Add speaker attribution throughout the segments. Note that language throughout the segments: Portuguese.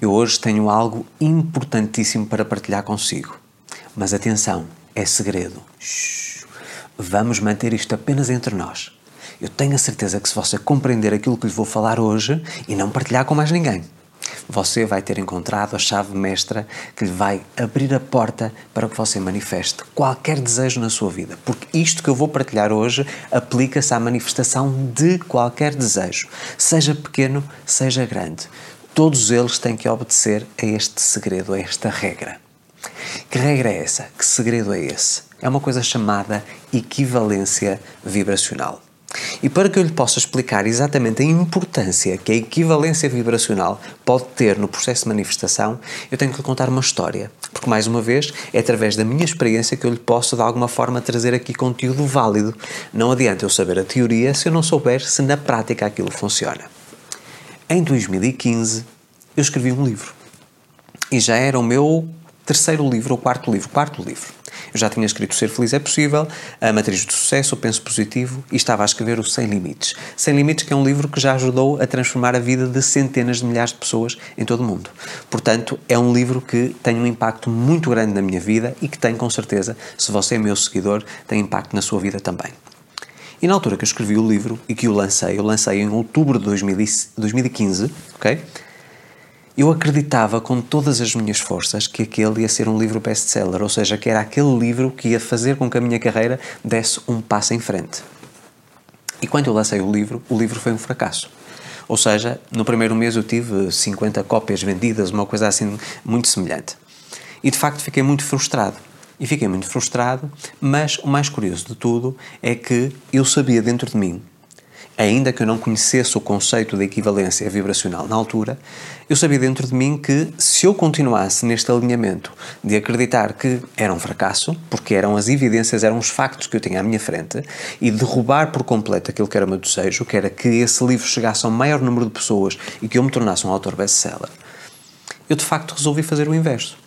Speaker 1: Eu hoje tenho algo importantíssimo para partilhar consigo. Mas atenção, é segredo. Shhh. Vamos manter isto apenas entre nós. Eu tenho a certeza que se você compreender aquilo que lhe vou falar hoje e não partilhar com mais ninguém, você vai ter encontrado a chave mestra que lhe vai abrir a porta para que você manifeste qualquer desejo na sua vida. Porque isto que eu vou partilhar hoje aplica-se à manifestação de qualquer desejo, seja pequeno, seja grande. Todos eles têm que obedecer a este segredo, a esta regra. Que regra é essa? Que segredo é esse? É uma coisa chamada equivalência vibracional. E para que eu lhe possa explicar exatamente a importância que a equivalência vibracional pode ter no processo de manifestação, eu tenho que lhe contar uma história. Porque, mais uma vez, é através da minha experiência que eu lhe posso, de alguma forma, trazer aqui conteúdo válido. Não adianta eu saber a teoria se eu não souber se na prática aquilo funciona. Em 2015, eu escrevi um livro. E já era o meu terceiro livro ou quarto livro. Quarto livro. Eu já tinha escrito Ser Feliz é Possível, A Matriz do Sucesso, O Penso Positivo e estava a escrever o Sem Limites. Sem Limites, que é um livro que já ajudou a transformar a vida de centenas de milhares de pessoas em todo o mundo. Portanto, é um livro que tem um impacto muito grande na minha vida e que tem, com certeza, se você é meu seguidor, tem impacto na sua vida também. E na altura que eu escrevi o livro e que o lancei, eu lancei em outubro de 2015, ok? Eu acreditava com todas as minhas forças que aquele ia ser um livro best-seller, ou seja, que era aquele livro que ia fazer com que a minha carreira desse um passo em frente. E quando eu lancei o livro, o livro foi um fracasso. Ou seja, no primeiro mês eu tive 50 cópias vendidas, uma coisa assim muito semelhante. E de facto fiquei muito frustrado. E fiquei muito frustrado, mas o mais curioso de tudo é que eu sabia dentro de mim ainda que eu não conhecesse o conceito da equivalência vibracional na altura, eu sabia dentro de mim que se eu continuasse neste alinhamento de acreditar que era um fracasso, porque eram as evidências, eram os factos que eu tinha à minha frente, e derrubar por completo aquilo que era o meu desejo, que era que esse livro chegasse ao maior número de pessoas e que eu me tornasse um autor best-seller, eu de facto resolvi fazer o inverso.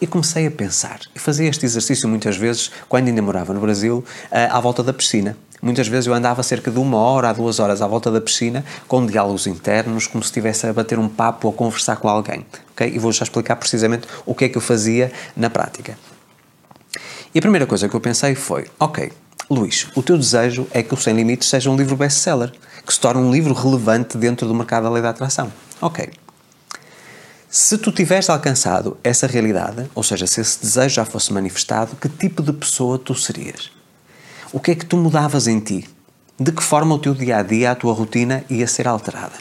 Speaker 1: E comecei a pensar. E fazia este exercício muitas vezes, quando ainda morava no Brasil, à volta da piscina. Muitas vezes eu andava cerca de uma hora a duas horas à volta da piscina, com diálogos internos, como se estivesse a bater um papo ou a conversar com alguém. Okay? E vou já explicar precisamente o que é que eu fazia na prática. E a primeira coisa que eu pensei foi: ok, Luís, o teu desejo é que o Sem Limites seja um livro best-seller, que se torne um livro relevante dentro do mercado da lei da atração. Ok. Se tu tivesse alcançado essa realidade, ou seja, se esse desejo já fosse manifestado, que tipo de pessoa tu serias? O que é que tu mudavas em ti? De que forma o teu dia a dia, a tua rotina ia ser alterada?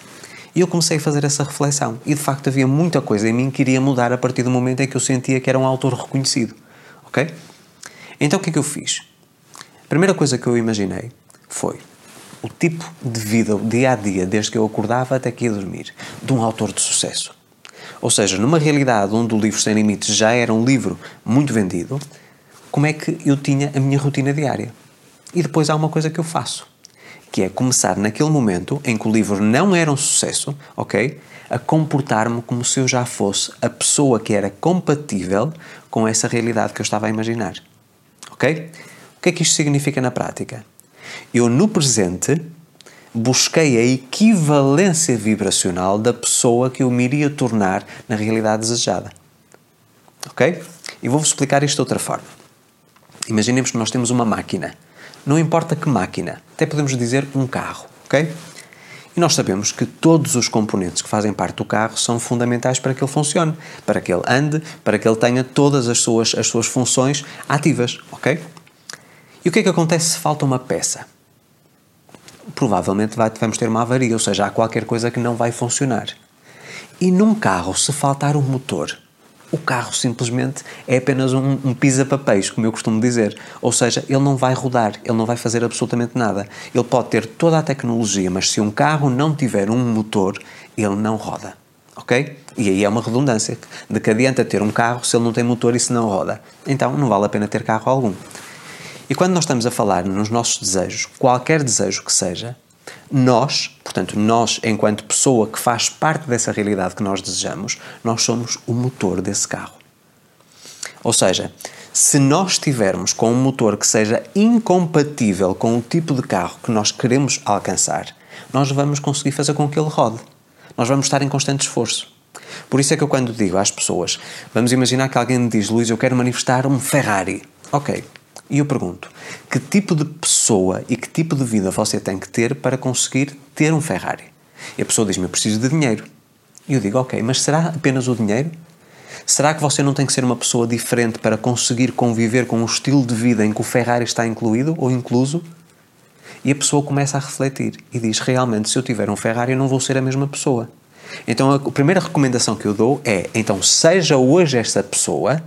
Speaker 1: E eu comecei a fazer essa reflexão. E de facto havia muita coisa em mim que iria mudar a partir do momento em que eu sentia que era um autor reconhecido. Ok? Então o que é que eu fiz? A primeira coisa que eu imaginei foi o tipo de vida, o dia a dia, desde que eu acordava até que ia dormir, de um autor de sucesso. Ou seja, numa realidade onde o livro Sem Limites já era um livro muito vendido, como é que eu tinha a minha rotina diária? E depois há uma coisa que eu faço, que é começar naquele momento em que o livro não era um sucesso, ok? A comportar-me como se eu já fosse a pessoa que era compatível com essa realidade que eu estava a imaginar. Ok? O que é que isto significa na prática? Eu, no presente, busquei a equivalência vibracional da pessoa que eu me iria tornar na realidade desejada. Ok? E vou-vos explicar isto de outra forma. Imaginemos que nós temos uma máquina não importa que máquina, até podemos dizer um carro, ok? E nós sabemos que todos os componentes que fazem parte do carro são fundamentais para que ele funcione, para que ele ande, para que ele tenha todas as suas, as suas funções ativas, ok? E o que é que acontece se falta uma peça? Provavelmente vai, vamos ter uma avaria, ou seja, há qualquer coisa que não vai funcionar. E num carro, se faltar um motor, o carro simplesmente é apenas um, um pisa-papéis, como eu costumo dizer. Ou seja, ele não vai rodar, ele não vai fazer absolutamente nada. Ele pode ter toda a tecnologia, mas se um carro não tiver um motor, ele não roda. Ok? E aí é uma redundância de que adianta ter um carro se ele não tem motor e se não roda. Então não vale a pena ter carro algum. E quando nós estamos a falar nos nossos desejos, qualquer desejo que seja, nós, portanto, nós, enquanto pessoa que faz parte dessa realidade que nós desejamos, nós somos o motor desse carro. Ou seja, se nós estivermos com um motor que seja incompatível com o tipo de carro que nós queremos alcançar, nós vamos conseguir fazer com que ele rode. Nós vamos estar em constante esforço. Por isso é que eu quando digo às pessoas, vamos imaginar que alguém me diz, Luís, eu quero manifestar um Ferrari. Ok. E eu pergunto, que tipo de pessoa e que tipo de vida você tem que ter para conseguir ter um Ferrari? E a pessoa diz-me, eu preciso de dinheiro. E eu digo, ok, mas será apenas o dinheiro? Será que você não tem que ser uma pessoa diferente para conseguir conviver com o estilo de vida em que o Ferrari está incluído ou incluso? E a pessoa começa a refletir e diz: realmente, se eu tiver um Ferrari, eu não vou ser a mesma pessoa. Então, a primeira recomendação que eu dou é: então, seja hoje esta pessoa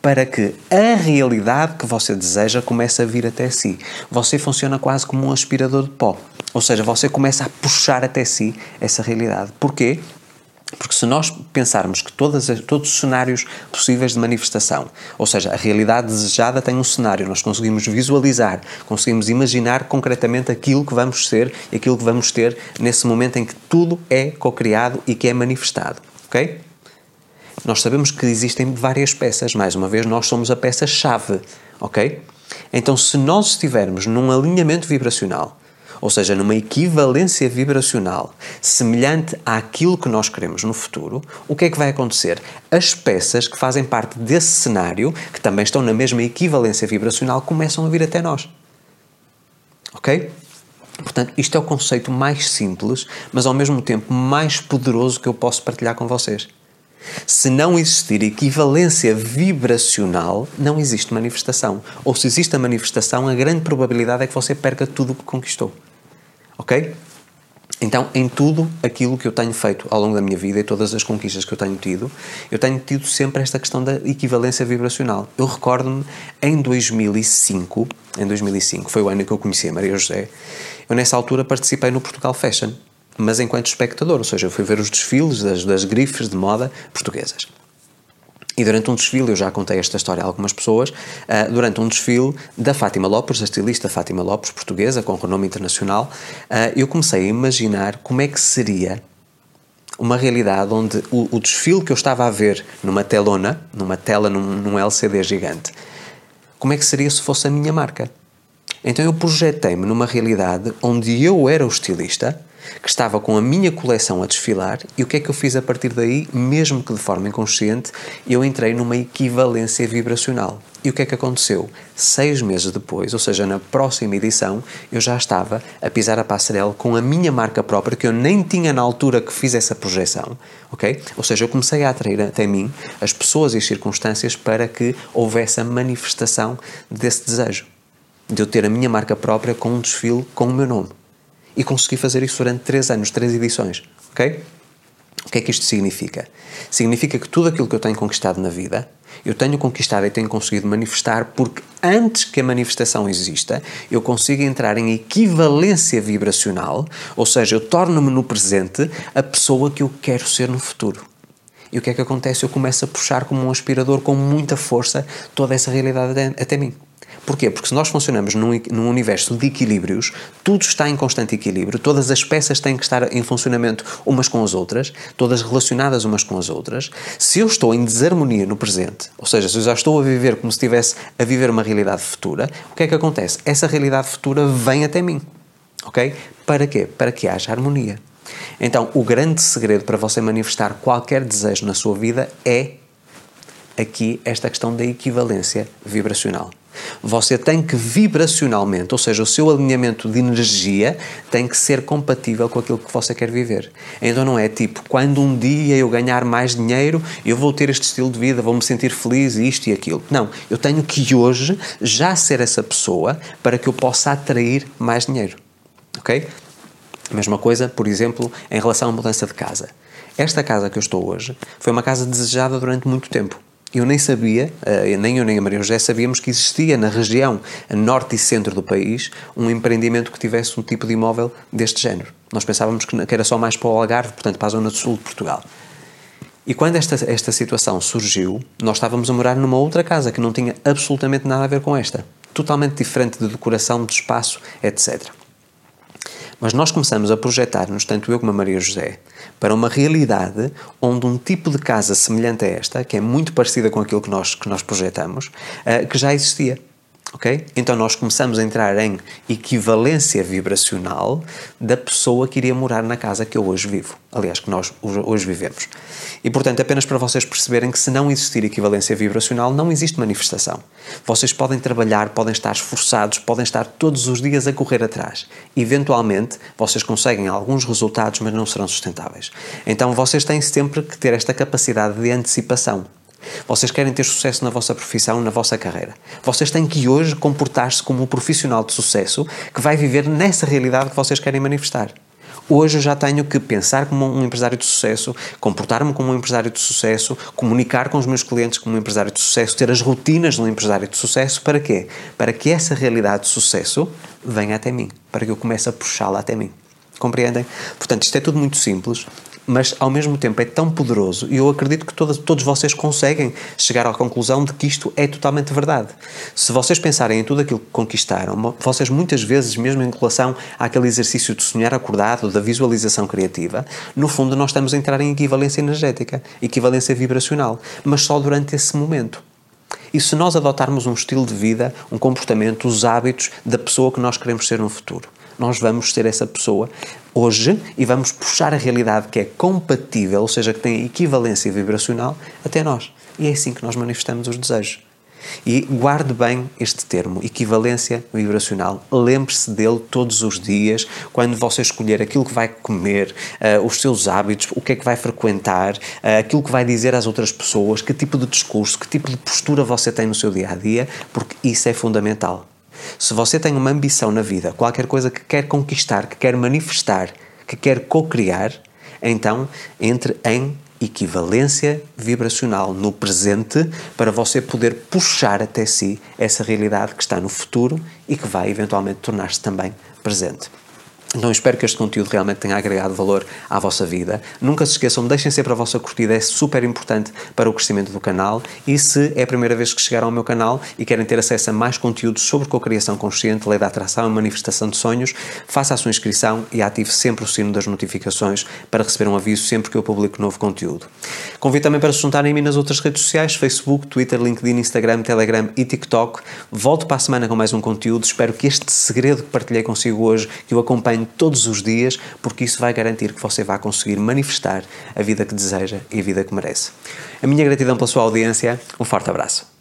Speaker 1: para que a realidade que você deseja comece a vir até si. Você funciona quase como um aspirador de pó. Ou seja, você começa a puxar até si essa realidade. Porquê? Porque se nós pensarmos que todas, todos os cenários possíveis de manifestação, ou seja, a realidade desejada tem um cenário, nós conseguimos visualizar, conseguimos imaginar concretamente aquilo que vamos ser e aquilo que vamos ter nesse momento em que tudo é co-criado e que é manifestado, ok? Nós sabemos que existem várias peças, mais uma vez, nós somos a peça-chave, ok? Então, se nós estivermos num alinhamento vibracional ou seja, numa equivalência vibracional semelhante àquilo que nós queremos no futuro, o que é que vai acontecer? As peças que fazem parte desse cenário, que também estão na mesma equivalência vibracional, começam a vir até nós. Ok? Portanto, isto é o conceito mais simples, mas ao mesmo tempo mais poderoso que eu posso partilhar com vocês. Se não existir equivalência vibracional, não existe manifestação. Ou se existe a manifestação, a grande probabilidade é que você perca tudo o que conquistou. Ok? Então, em tudo aquilo que eu tenho feito ao longo da minha vida e todas as conquistas que eu tenho tido, eu tenho tido sempre esta questão da equivalência vibracional. Eu recordo-me em 2005, em 2005, foi o ano que eu conheci a Maria José, eu nessa altura participei no Portugal Fashion mas enquanto espectador, ou seja, eu fui ver os desfiles das, das grifes de moda portuguesas. E durante um desfile, eu já contei esta história a algumas pessoas, uh, durante um desfile da Fátima Lopes, da estilista Fátima Lopes, portuguesa, com renome internacional, uh, eu comecei a imaginar como é que seria uma realidade onde o, o, desfile que eu estava a ver numa telona, numa tela, num, num LCD gigante, como é que seria se fosse a minha marca? Então eu projetei-me numa realidade onde eu era o estilista, que estava com a minha coleção a desfilar, e o que é que eu fiz a partir daí, mesmo que de forma inconsciente, eu entrei numa equivalência vibracional. E o que é que aconteceu? Seis meses depois, ou seja, na próxima edição, eu já estava a pisar a passarela com a minha marca própria, que eu nem tinha na altura que fiz essa projeção, ok? Ou seja, eu comecei a atrair até mim as pessoas e as circunstâncias para que houvesse a manifestação desse desejo. De eu ter a minha marca própria com um desfile com o meu nome e consegui fazer isso durante três anos, três edições, ok? O que é que isto significa? Significa que tudo aquilo que eu tenho conquistado na vida, eu tenho conquistado e tenho conseguido manifestar porque antes que a manifestação exista, eu consigo entrar em equivalência vibracional, ou seja, eu torno-me no presente a pessoa que eu quero ser no futuro. E o que é que acontece? Eu começo a puxar como um aspirador com muita força toda essa realidade até mim. Porquê? Porque se nós funcionamos num, num universo de equilíbrios, tudo está em constante equilíbrio, todas as peças têm que estar em funcionamento umas com as outras, todas relacionadas umas com as outras. Se eu estou em desarmonia no presente, ou seja, se eu já estou a viver como se estivesse a viver uma realidade futura, o que é que acontece? Essa realidade futura vem até mim. Ok? Para quê? Para que haja harmonia. Então, o grande segredo para você manifestar qualquer desejo na sua vida é aqui esta questão da equivalência vibracional. Você tem que vibracionalmente, ou seja, o seu alinhamento de energia tem que ser compatível com aquilo que você quer viver. Então não é tipo, quando um dia eu ganhar mais dinheiro, eu vou ter este estilo de vida, vou me sentir feliz, isto e aquilo. Não, eu tenho que hoje já ser essa pessoa para que eu possa atrair mais dinheiro. Ok? Mesma coisa, por exemplo, em relação à mudança de casa. Esta casa que eu estou hoje foi uma casa desejada durante muito tempo eu nem sabia, eh, nem eu nem a Maria José sabíamos que existia na região norte e centro do país um empreendimento que tivesse um tipo de imóvel deste género. Nós pensávamos que era só mais para o Algarve, portanto para a zona do sul de Portugal. E quando esta, esta situação surgiu, nós estávamos a morar numa outra casa que não tinha absolutamente nada a ver com esta. Totalmente diferente de decoração, de espaço, etc. Mas nós começamos a projetar-nos, tanto eu como a Maria José, para uma realidade onde um tipo de casa semelhante a esta, que é muito parecida com aquilo que nós, que nós projetamos, uh, que já existia. Ok? Então nós começamos a entrar em equivalência vibracional da pessoa que iria morar na casa que eu hoje vivo. Aliás, que nós hoje vivemos. E portanto, apenas para vocês perceberem que se não existir equivalência vibracional, não existe manifestação. Vocês podem trabalhar, podem estar esforçados, podem estar todos os dias a correr atrás. Eventualmente, vocês conseguem alguns resultados, mas não serão sustentáveis. Então, vocês têm sempre que ter esta capacidade de antecipação. Vocês querem ter sucesso na vossa profissão, na vossa carreira. Vocês têm que hoje comportar-se como um profissional de sucesso que vai viver nessa realidade que vocês querem manifestar. Hoje eu já tenho que pensar como um empresário de sucesso, comportar-me como um empresário de sucesso, comunicar com os meus clientes como um empresário de sucesso, ter as rotinas de um empresário de sucesso. Para quê? Para que essa realidade de sucesso venha até mim, para que eu comece a puxá-la até mim. Compreendem? Portanto, isto é tudo muito simples mas ao mesmo tempo é tão poderoso e eu acredito que todos, todos vocês conseguem chegar à conclusão de que isto é totalmente verdade. Se vocês pensarem em tudo aquilo que conquistaram, vocês muitas vezes, mesmo em relação àquele exercício de sonhar acordado, da visualização criativa, no fundo nós estamos a entrar em equivalência energética, equivalência vibracional, mas só durante esse momento. E se nós adotarmos um estilo de vida, um comportamento, os hábitos da pessoa que nós queremos ser no futuro? Nós vamos ser essa pessoa hoje e vamos puxar a realidade que é compatível, ou seja, que tem equivalência vibracional, até nós. E é assim que nós manifestamos os desejos. E guarde bem este termo, equivalência vibracional. Lembre-se dele todos os dias, quando você escolher aquilo que vai comer, uh, os seus hábitos, o que é que vai frequentar, uh, aquilo que vai dizer às outras pessoas, que tipo de discurso, que tipo de postura você tem no seu dia a dia, porque isso é fundamental. Se você tem uma ambição na vida, qualquer coisa que quer conquistar, que quer manifestar, que quer co-criar, então entre em equivalência vibracional no presente para você poder puxar até si essa realidade que está no futuro e que vai eventualmente tornar-se também presente. Então espero que este conteúdo realmente tenha agregado valor à vossa vida. Nunca se esqueçam, deixem sempre a vossa curtida, é super importante para o crescimento do canal. E se é a primeira vez que chegaram ao meu canal e querem ter acesso a mais conteúdos sobre cocriação consciente, lei da atração e manifestação de sonhos, faça a sua inscrição e ative sempre o sino das notificações para receber um aviso sempre que eu publico novo conteúdo. Convido também para se juntarem a mim nas outras redes sociais, Facebook, Twitter, LinkedIn, Instagram, Telegram e TikTok. Volto para a semana com mais um conteúdo. Espero que este segredo que partilhei consigo hoje, que eu acompanhe todos os dias, porque isso vai garantir que você vai conseguir manifestar a vida que deseja e a vida que merece. A minha gratidão pela sua audiência, um forte abraço.